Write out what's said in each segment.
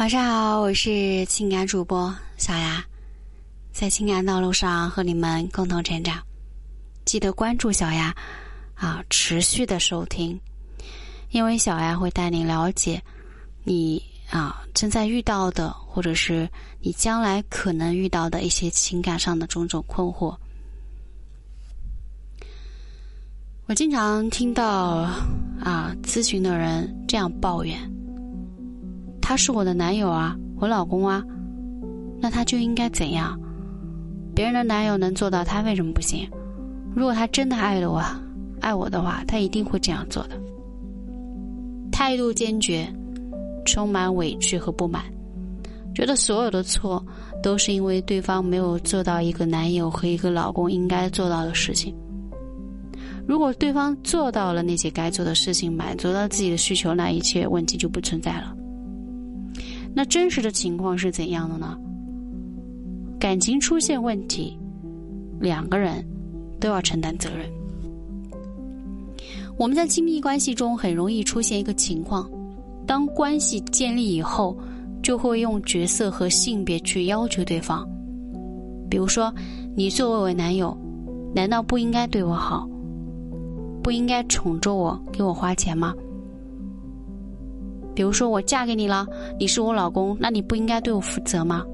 晚上好，我是情感主播小雅，在情感道路上和你们共同成长。记得关注小雅啊，持续的收听，因为小雅会带你了解你啊正在遇到的，或者是你将来可能遇到的一些情感上的种种困惑。我经常听到啊咨询的人这样抱怨：“他是我的男友啊，我老公啊，那他就应该怎样？别人的男友能做到，他为什么不行？如果他真的爱了我，爱我的话，他一定会这样做的。”态度坚决，充满委屈和不满，觉得所有的错都是因为对方没有做到一个男友和一个老公应该做到的事情。如果对方做到了那些该做的事情，满足了自己的需求，那一切问题就不存在了。那真实的情况是怎样的呢？感情出现问题，两个人都要承担责任。我们在亲密关系中很容易出现一个情况：当关系建立以后，就会用角色和性别去要求对方。比如说，你作为我男友，难道不应该对我好？不应该宠着我，给我花钱吗？比如说我嫁给你了，你是我老公，那你不应该对我负责吗？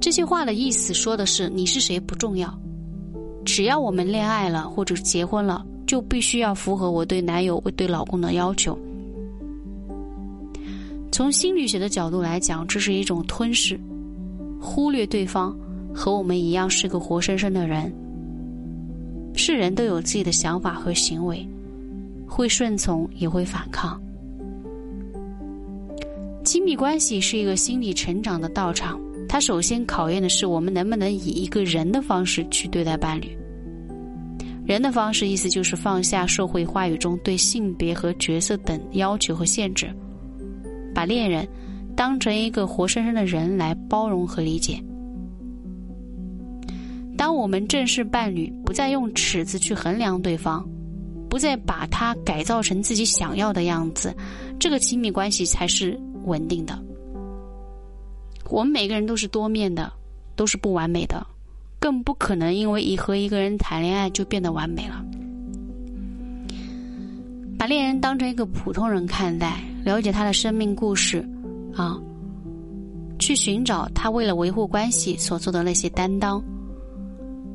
这些话的意思说的是你是谁不重要，只要我们恋爱了或者结婚了，就必须要符合我对男友、我对老公的要求。从心理学的角度来讲，这是一种吞噬，忽略对方和我们一样是个活生生的人。是人都有自己的想法和行为，会顺从也会反抗。亲密关系是一个心理成长的道场，它首先考验的是我们能不能以一个人的方式去对待伴侣。人的方式意思就是放下社会话语中对性别和角色等要求和限制，把恋人当成一个活生生的人来包容和理解。当我们正视伴侣，不再用尺子去衡量对方，不再把他改造成自己想要的样子，这个亲密关系才是稳定的。我们每个人都是多面的，都是不完美的，更不可能因为一和一个人谈恋爱就变得完美了。把恋人当成一个普通人看待，了解他的生命故事，啊，去寻找他为了维护关系所做的那些担当。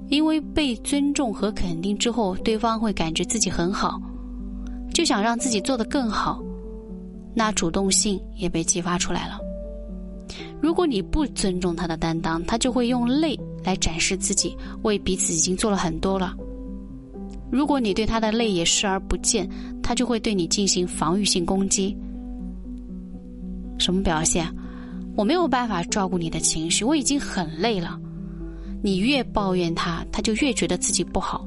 因为被尊重和肯定之后，对方会感觉自己很好，就想让自己做得更好，那主动性也被激发出来了。如果你不尊重他的担当，他就会用累来展示自己为彼此已经做了很多了。如果你对他的累也视而不见，他就会对你进行防御性攻击。什么表现？我没有办法照顾你的情绪，我已经很累了。你越抱怨他，他就越觉得自己不好，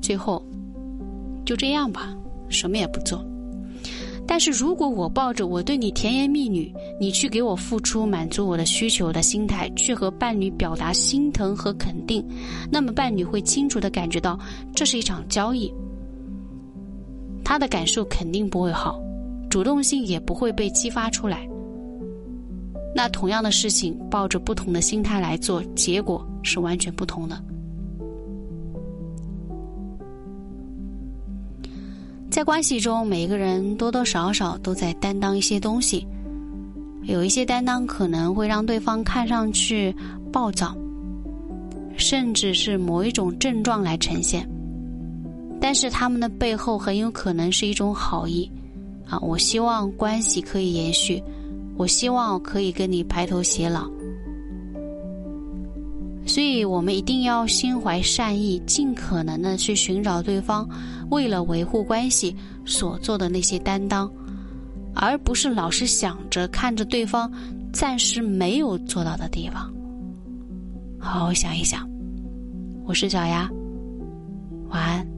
最后就这样吧，什么也不做。但是如果我抱着我对你甜言蜜语，你去给我付出、满足我的需求的心态，去和伴侣表达心疼和肯定，那么伴侣会清楚的感觉到这是一场交易，他的感受肯定不会好，主动性也不会被激发出来。那同样的事情，抱着不同的心态来做，结果是完全不同的。在关系中，每一个人多多少少都在担当一些东西，有一些担当可能会让对方看上去暴躁，甚至是某一种症状来呈现，但是他们的背后很有可能是一种好意，啊，我希望关系可以延续。我希望可以跟你白头偕老，所以我们一定要心怀善意，尽可能的去寻找对方为了维护关系所做的那些担当，而不是老是想着看着对方暂时没有做到的地方。好好想一想，我是小丫，晚安。